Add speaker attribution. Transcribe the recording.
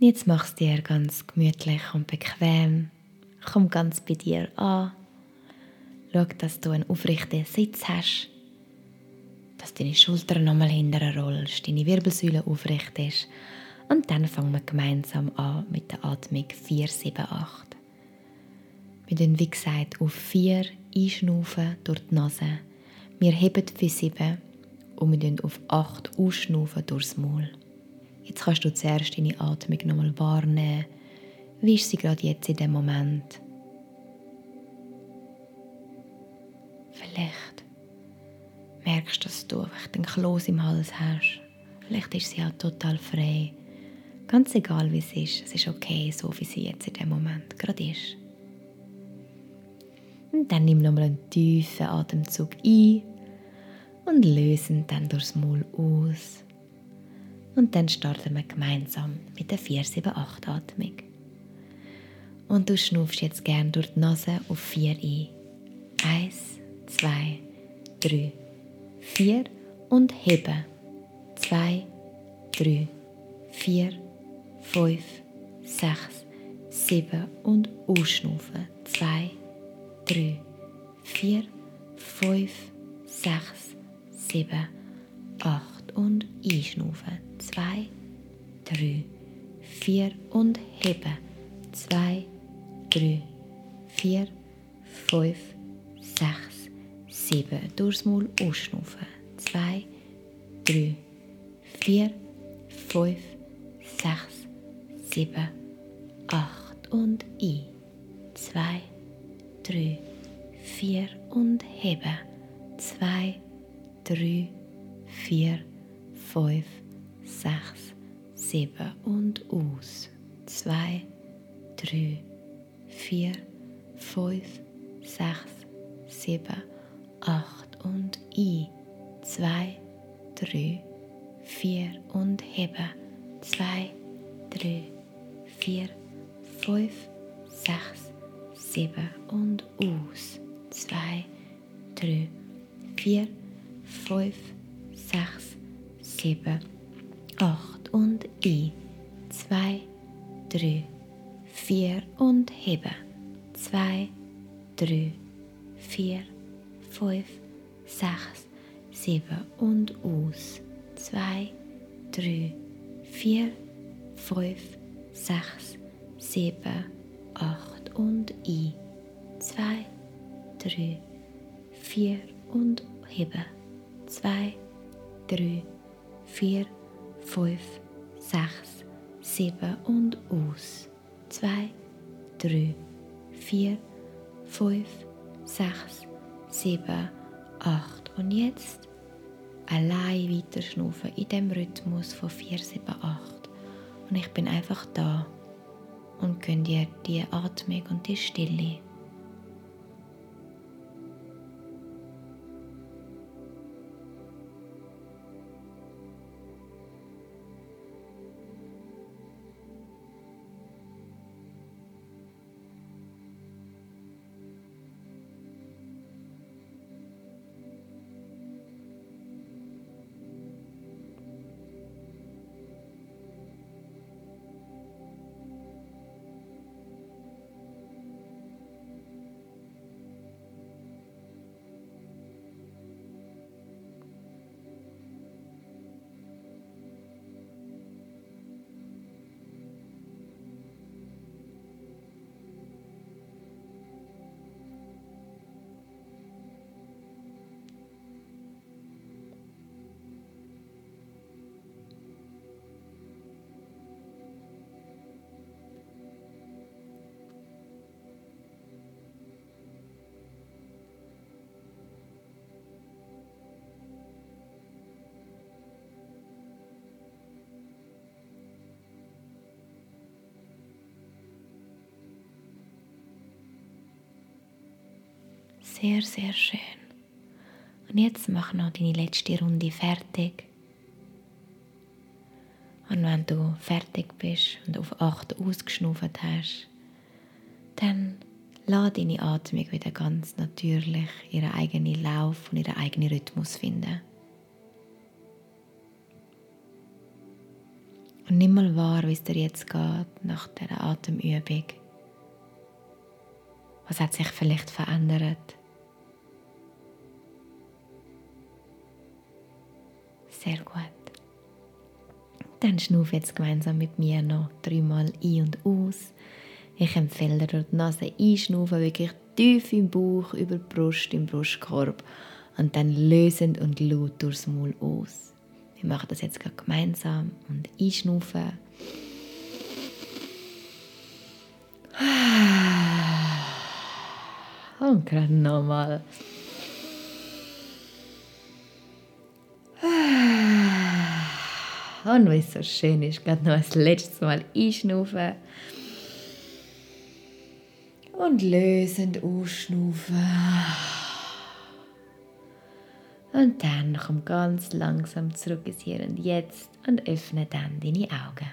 Speaker 1: Jetzt machst du dir ganz gemütlich und bequem. Komm ganz bei dir an. Schau, dass du einen aufrechten Sitz hast, dass deine Schultern nochmal hinterher rollst, deine Wirbelsäule aufrecht ist. Und dann fangen wir gemeinsam an mit der Atmung 4, 7, 8. Wir tun, wie gesagt, auf 4 einschnaufen durch die Nase. Wir heben für 7 und wir auf 8 ausschnaufen durchs Maul. Jetzt kannst du zuerst deine Atmung nochmal wahrnehmen. Wie ist sie gerade jetzt in dem Moment? Vielleicht merkst du, dass du einfach den Kloß im Hals hast. Vielleicht ist sie auch total frei. Ganz egal, wie es ist, es ist okay, so wie sie jetzt in dem Moment gerade ist. Und dann nimm nochmal einen tiefen Atemzug ein und lösen dann durchs Maul aus. Und dann starten wir gemeinsam mit der 4-7-8-Atmung. Und du schnuffst jetzt gern durch die Nase auf 4 ein. Eins, zwei, drei, vier und heben. Zwei, drei, vier, fünf, sechs, sieben und ausschnaufen. Zwei, drei, vier, fünf, sechs, sieben, acht und einschnaufen. Zwei, drei, vier und heben. Zwei, drei, vier, fünf, sechs, sieben. Durchs Maul ausschnaufen. Zwei, drei, vier, fünf, sechs, sieben, acht und ein. Zwei, drei, vier und heben. Zwei, drei, vier, fünf, sechs, sieben und aus. Zwei, drei, vier, fünf, sechs, sieben, acht und ein. Zwei, drei, vier und heben. Zwei, drei, vier, fünf, sechs, sieben und aus. Zwei, drei, vier, fünf, sechs, sieben, ein. Zwei, drei, vier und heben. Zwei, drei, vier, fünf, sechs, sieben und aus. Zwei, drei, vier, fünf, sechs, sieben, acht und ein. Zwei, drei, vier und heben. Zwei, drei, vier, fünf, sechs, sieben und aus. Zwei, drei, vier, fünf, sechs, sieben, acht. Und jetzt allein weiter schnaufen in dem Rhythmus von 4, 7, 8. Und ich bin einfach da und gönn dir die Atmung und die Stille. Sehr, sehr schön. Und jetzt mach noch deine letzte Runde fertig. Und wenn du fertig bist und auf 8 ausgeschnauft hast, dann lass deine Atmung wieder ganz natürlich ihren eigenen Lauf und ihren eigenen Rhythmus finden. Und nimm mal wahr, wie es dir jetzt geht nach dieser Atemübung. Was hat sich vielleicht verändert? Sehr gut. Dann schnuff jetzt gemeinsam mit mir noch dreimal ein und aus. Ich empfehle dir die Nase einschnaufen, wirklich tief im Bauch, über die Brust, im Brustkorb und dann lösend und laut durchs Maul aus. Wir machen das jetzt gemeinsam und einschnaufen. Und gerade nochmal. Und weil es so schön ist, gerade noch das letzte Mal einschnaufen. Und lösend ausschnaufen. Und dann komm ganz langsam zurück ins Hier und Jetzt und öffne dann deine Augen.